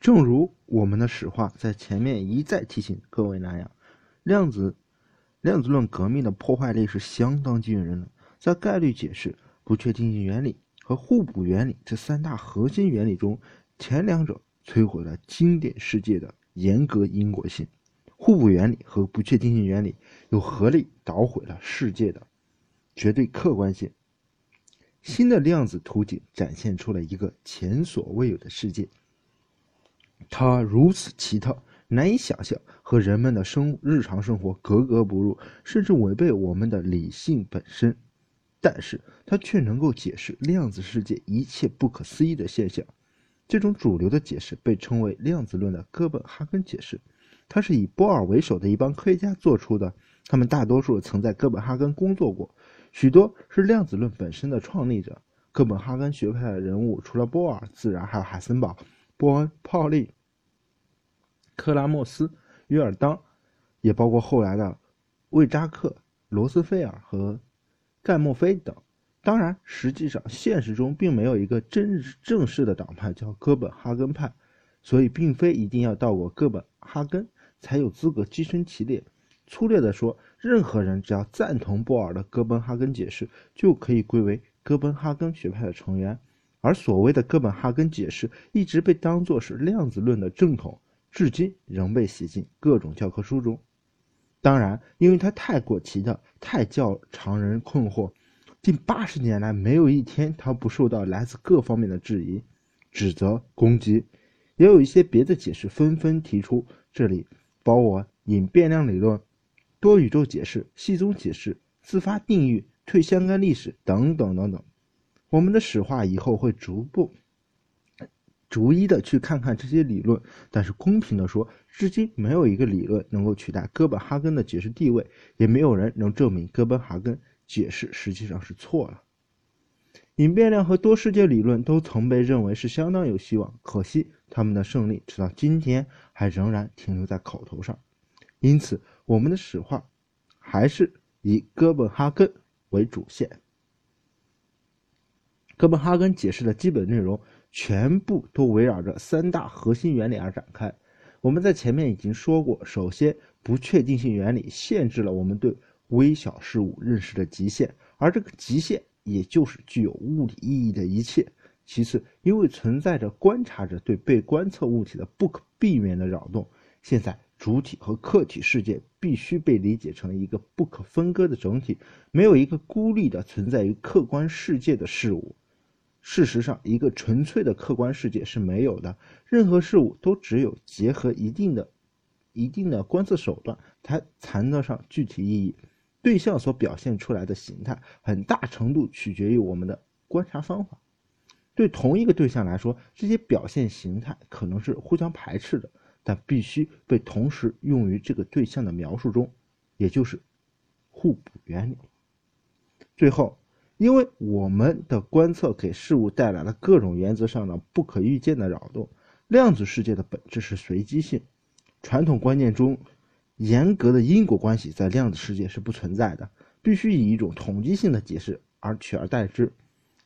正如我们的史话在前面一再提醒各位那样，量子量子论革命的破坏力是相当惊人的。在概率解释、不确定性原理和互补原理这三大核心原理中，前两者摧毁了经典世界的严格因果性，互补原理和不确定性原理又合力捣毁了世界的绝对客观性。新的量子图景展现出了一个前所未有的世界，它如此奇特，难以想象，和人们的生日常生活格格不入，甚至违背我们的理性本身。但是，它却能够解释量子世界一切不可思议的现象。这种主流的解释被称为量子论的哥本哈根解释，它是以波尔为首的一帮科学家做出的，他们大多数曾在哥本哈根工作过。许多是量子论本身的创立者，哥本哈根学派的人物除了波尔，自然还有海森堡、波恩、泡利、克拉莫斯、约尔当，也包括后来的魏扎克、罗斯菲尔和盖莫菲等。当然，实际上现实中并没有一个真正式的党派叫哥本哈根派，所以并非一定要到过哥本哈根才有资格跻身其列。粗略地说，任何人只要赞同波尔的哥本哈根解释，就可以归为哥本哈根学派的成员。而所谓的哥本哈根解释一直被当作是量子论的正统，至今仍被写进各种教科书中。当然，因为它太过奇特，太叫常人困惑，近八十年来没有一天它不受到来自各方面的质疑、指责、攻击。也有一些别的解释纷纷提出，这里包括引变量理论。多宇宙解释、系宗解释、自发定义、退相干历史等等等等。我们的史话以后会逐步、逐一的去看看这些理论。但是公平的说，至今没有一个理论能够取代哥本哈根的解释地位，也没有人能证明哥本哈根解释实际上是错了。隐变量和多世界理论都曾被认为是相当有希望，可惜他们的胜利直到今天还仍然停留在口头上。因此。我们的史话还是以哥本哈根为主线。哥本哈根解释的基本内容全部都围绕着三大核心原理而展开。我们在前面已经说过，首先，不确定性原理限制了我们对微小事物认识的极限，而这个极限也就是具有物理意义的一切。其次，因为存在着观察者对被观测物体的不可避免的扰动，现在。主体和客体世界必须被理解成一个不可分割的整体，没有一个孤立的存在于客观世界的事物。事实上，一个纯粹的客观世界是没有的，任何事物都只有结合一定的、一定的观测手段才谈得上具体意义。对象所表现出来的形态，很大程度取决于我们的观察方法。对同一个对象来说，这些表现形态可能是互相排斥的。但必须被同时用于这个对象的描述中，也就是互补原理。最后，因为我们的观测给事物带来了各种原则上的不可预见的扰动，量子世界的本质是随机性。传统观念中，严格的因果关系在量子世界是不存在的，必须以一种统计性的解释而取而代之。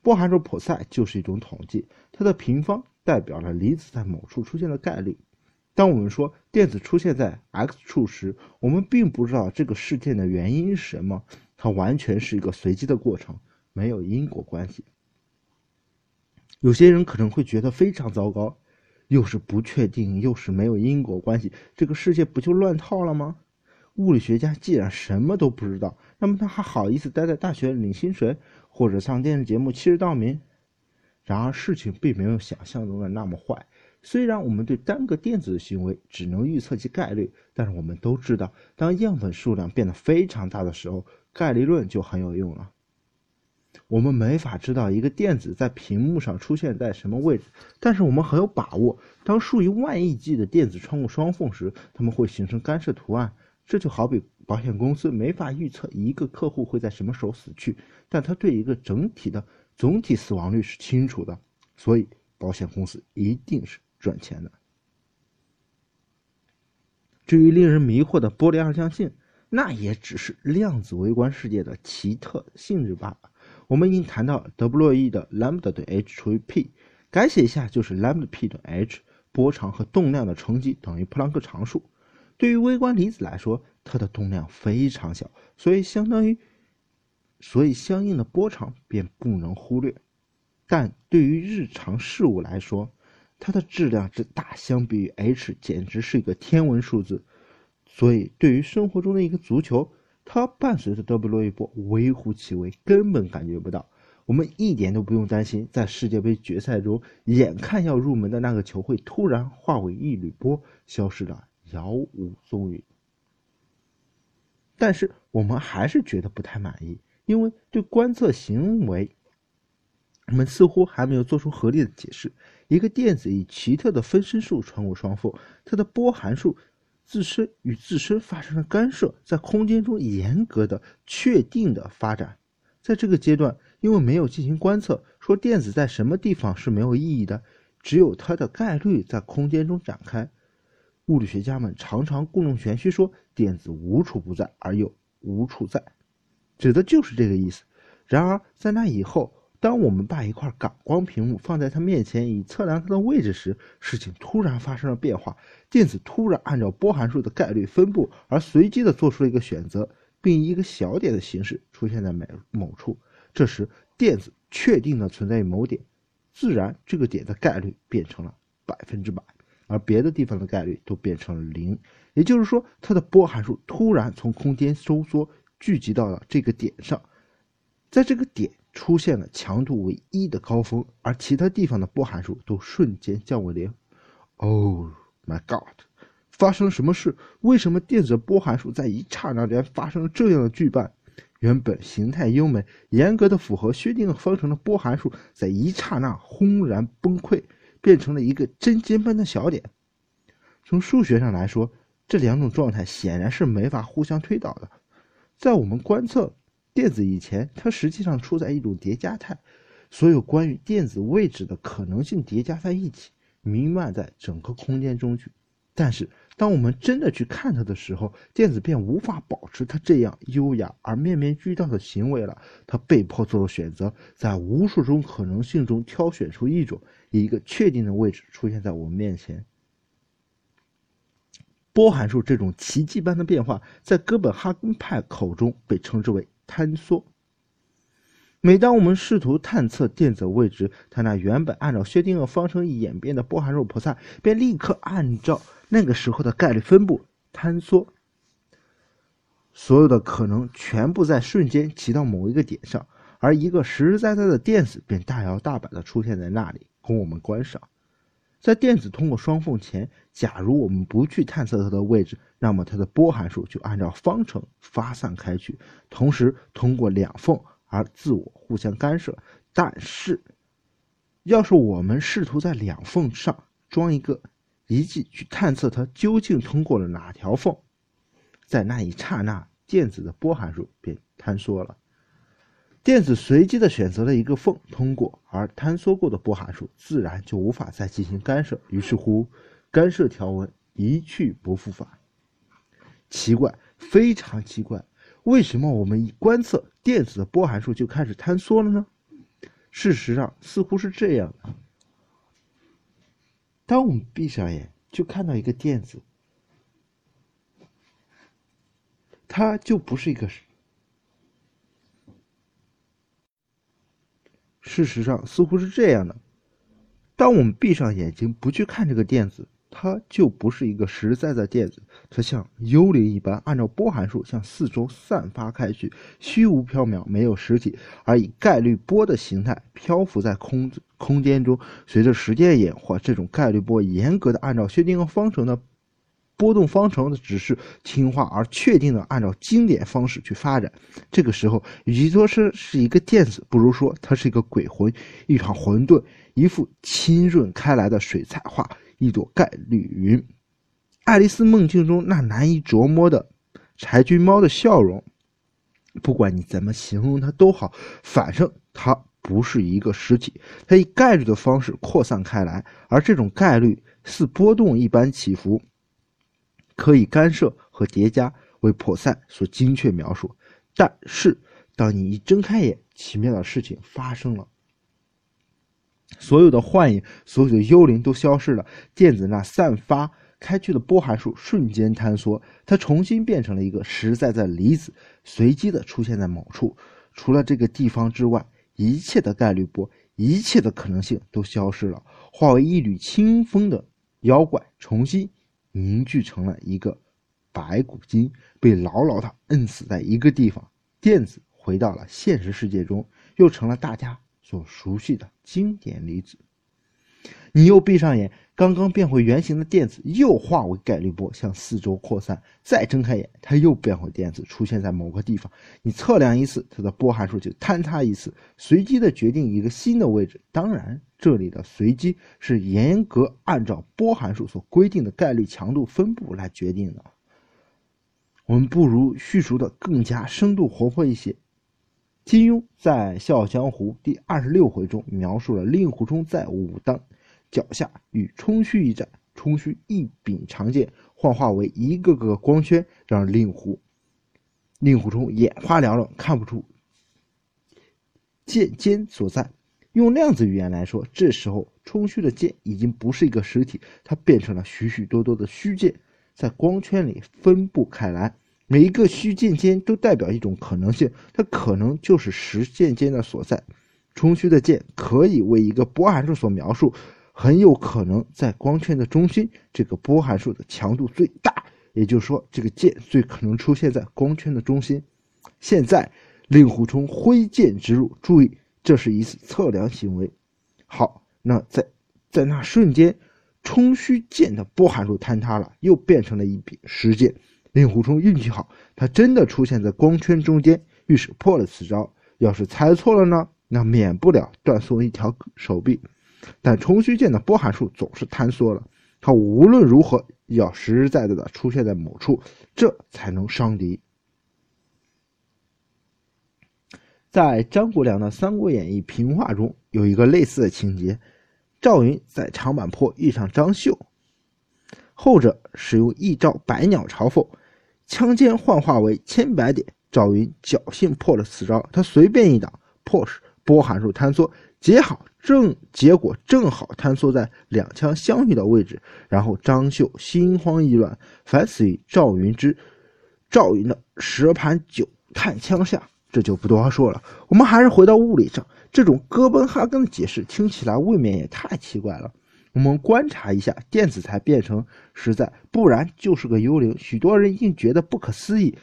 波函数普赛就是一种统计，它的平方代表了离子在某处出现的概率。当我们说电子出现在 x 处时，我们并不知道这个事件的原因是什么，它完全是一个随机的过程，没有因果关系。有些人可能会觉得非常糟糕，又是不确定，又是没有因果关系，这个世界不就乱套了吗？物理学家既然什么都不知道，那么他还好意思待在大学领薪水，或者上电视节目欺世盗名？然而事情并没有想象中的那么坏。虽然我们对单个电子的行为只能预测其概率，但是我们都知道，当样本数量变得非常大的时候，概率论就很有用了。我们没法知道一个电子在屏幕上出现在什么位置，但是我们很有把握，当数以万亿计的电子穿过双缝时，它们会形成干涉图案。这就好比保险公司没法预测一个客户会在什么时候死去，但他对一个整体的总体死亡率是清楚的，所以保险公司一定是。赚钱的。至于令人迷惑的玻璃二象性，那也只是量子微观世界的奇特性质罢了。我们已经谈到德布洛意的 lambda 等于 h 除以 p，改写一下就是 lambda p 等于 h。波长和动量的乘积等于普朗克常数。对于微观粒子来说，它的动量非常小，所以相当于，所以相应的波长便不能忽略。但对于日常事物来说，它的质量之大，相比于 h 简直是一个天文数字。所以，对于生活中的一个足球，它伴随着德布罗伊波微乎其微，根本感觉不到。我们一点都不用担心，在世界杯决赛中，眼看要入门的那个球会突然化为一缕波，消失了。杳无踪影，但是我们还是觉得不太满意，因为对观测行为，我们似乎还没有做出合理的解释。一个电子以奇特的分身术穿过双缝，它的波函数自身与自身发生了干涉，在空间中严格的、确定的发展。在这个阶段，因为没有进行观测，说电子在什么地方是没有意义的，只有它的概率在空间中展开。物理学家们常常故弄玄虚，说电子无处不在，而又无处在，指的就是这个意思。然而，在那以后，当我们把一块感光屏幕放在它面前，以测量它的位置时，事情突然发生了变化。电子突然按照波函数的概率分布而随机的做出了一个选择，并以一个小点的形式出现在某某处。这时，电子确定的存在于某点，自然这个点的概率变成了百分之百。而别的地方的概率都变成了零，也就是说，它的波函数突然从空间收缩聚集到了这个点上，在这个点出现了强度为一的高峰，而其他地方的波函数都瞬间降为零。Oh my god！发生什么事？为什么电子波函数在一刹那间发生了这样的巨变？原本形态优美、严格的符合薛定谔方程的波函数，在一刹那轰然崩溃。变成了一个针尖般的小点。从数学上来说，这两种状态显然是没法互相推导的。在我们观测电子以前，它实际上处在一种叠加态，所有关于电子位置的可能性叠加在一起，弥漫在整个空间中去。但是，当我们真的去看它的时候，电子便无法保持它这样优雅而面面俱到的行为了。它被迫做了选择，在无数种可能性中挑选出一种。以一个确定的位置出现在我们面前。波函数这种奇迹般的变化，在哥本哈根派口中被称之为坍缩。每当我们试图探测电子位置，它那原本按照薛定谔方程演变的波函数菩萨，便立刻按照那个时候的概率分布坍缩。所有的可能全部在瞬间骑到某一个点上，而一个实实在在的电子便大摇大摆的出现在那里。供我们观赏，在电子通过双缝前，假如我们不去探测它的位置，那么它的波函数就按照方程发散开去，同时通过两缝而自我互相干涉。但是，要是我们试图在两缝上装一个仪器去探测它究竟通过了哪条缝，在那一刹那，电子的波函数便坍缩了。电子随机的选择了一个缝通过，而坍缩过的波函数自然就无法再进行干涉。于是乎，干涉条纹一去不复返。奇怪，非常奇怪，为什么我们一观测电子的波函数就开始坍缩了呢？事实上，似乎是这样的：当我们闭上眼，就看到一个电子，它就不是一个。事实上，似乎是这样的：当我们闭上眼睛不去看这个电子，它就不是一个实在的电子，它像幽灵一般，按照波函数向四周散发开去，虚无缥缈，没有实体，而以概率波的形态漂浮在空空间中。随着时间演化，这种概率波严格的按照薛定谔方程的。波动方程的只是听话而确定的按照经典方式去发展。这个时候，与其说是是一个电子，不如说它是一个鬼魂，一团混沌，一幅浸润开来的水彩画，一朵概率云。爱丽丝梦境中那难以琢磨的柴郡猫的笑容，不管你怎么形容它都好，反正它不是一个实体，它以概率的方式扩散开来，而这种概率似波动一般起伏。可以干涉和叠加为破散所精确描述，但是当你一睁开眼，奇妙的事情发生了。所有的幻影，所有的幽灵都消失了，电子那散发开去的波函数瞬间坍缩，它重新变成了一个实在在离子，随机的出现在某处。除了这个地方之外，一切的概率波，一切的可能性都消失了，化为一缕清风的妖怪，重新凝聚成了一个白骨精，被牢牢的摁死在一个地方。电子回到了现实世界中，又成了大家所熟悉的经典离子。你又闭上眼。刚刚变回原形的电子又化为概率波向四周扩散，再睁开眼，它又变回电子，出现在某个地方。你测量一次，它的波函数就坍塌一次，随机的决定一个新的位置。当然，这里的随机是严格按照波函数所规定的概率强度分布来决定的。我们不如叙述的更加生动活泼一些。金庸在《笑傲江湖》第二十六回中描述了令狐冲在武当。脚下与冲虚一战，冲虚一柄长剑幻化为一个个光圈，让令狐令狐冲眼花缭乱，看不出剑尖所在。用量子语言来说，这时候冲虚的剑已经不是一个实体，它变成了许许多多的虚剑，在光圈里分布开来。每一个虚剑尖都代表一种可能性，它可能就是实剑尖的所在。冲虚的剑可以为一个波函数所描述。很有可能在光圈的中心，这个波函数的强度最大，也就是说，这个剑最可能出现在光圈的中心。现在，令狐冲挥剑直入，注意，这是一次测量行为。好，那在在那瞬间，冲虚剑的波函数坍塌了，又变成了一柄实剑。令狐冲运气好，他真的出现在光圈中间，于是破了此招。要是猜错了呢？那免不了断送一条手臂。但冲虚剑的波函数总是坍缩了，它无论如何要实实在在的出现在某处，这才能伤敌。在张国良的《三国演义》评话中有一个类似的情节：赵云在长坂坡遇上张绣，后者使用一招百鸟朝凤，枪尖幻化为千百点。赵云侥幸破了此招，他随便一挡，迫使波函数坍缩，结好。正结果正好坍缩在两枪相遇的位置，然后张绣心慌意乱，反死于赵云之赵云的十盘九探枪下。这就不多说了。我们还是回到物理上，这种哥本哈根的解释听起来未免也太奇怪了。我们观察一下，电子才变成实在，不然就是个幽灵。许多人一定觉得不可思议。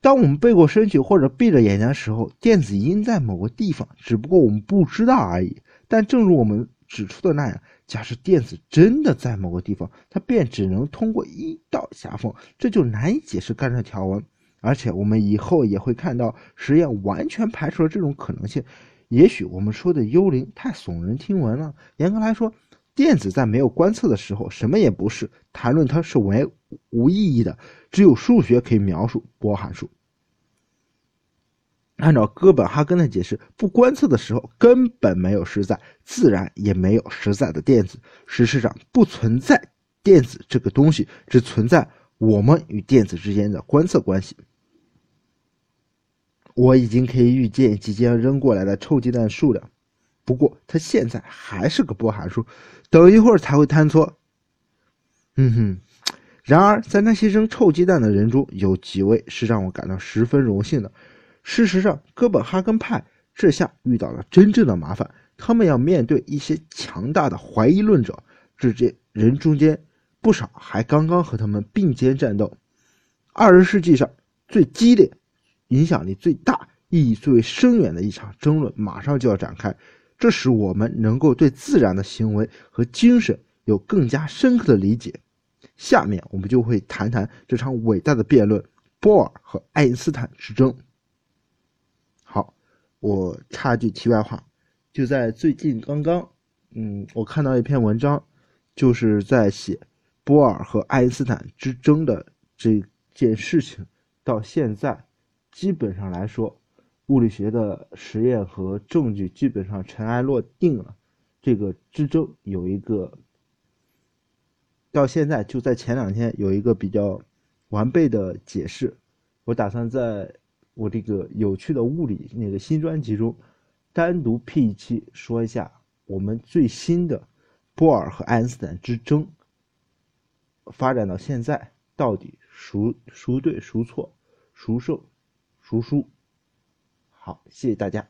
当我们背过身去或者闭着眼睛的时候，电子应在某个地方，只不过我们不知道而已。但正如我们指出的那样，假设电子真的在某个地方，它便只能通过一道狭缝，这就难以解释干涉条纹。而且我们以后也会看到，实验完全排除了这种可能性。也许我们说的幽灵太耸人听闻了。严格来说，电子在没有观测的时候什么也不是，谈论它是为无意义的。只有数学可以描述波函数。按照哥本哈根的解释，不观测的时候根本没有实在，自然也没有实在的电子。事实上，不存在电子这个东西，只存在我们与电子之间的观测关系。我已经可以预见即将扔过来的臭鸡蛋数量，不过它现在还是个波函数，等一会儿才会坍缩。嗯哼。然而，在那些扔臭鸡蛋的人中，有几位是让我感到十分荣幸的。事实上，哥本哈根派这下遇到了真正的麻烦。他们要面对一些强大的怀疑论者，这些人中间不少还刚刚和他们并肩战斗。二十世纪上最激烈、影响力最大、意义最为深远的一场争论马上就要展开，这使我们能够对自然的行为和精神有更加深刻的理解。下面我们就会谈谈这场伟大的辩论——波尔和爱因斯坦之争。我插句题外话，就在最近刚刚，嗯，我看到一篇文章，就是在写波尔和爱因斯坦之争的这件事情。到现在，基本上来说，物理学的实验和证据基本上尘埃落定了。这个之争有一个，到现在就在前两天有一个比较完备的解释。我打算在。我这个有趣的物理那个新专辑中，单独辟一期说一下我们最新的波尔和爱因斯坦之争发展到现在，到底孰孰对孰错，孰胜孰输？好，谢谢大家。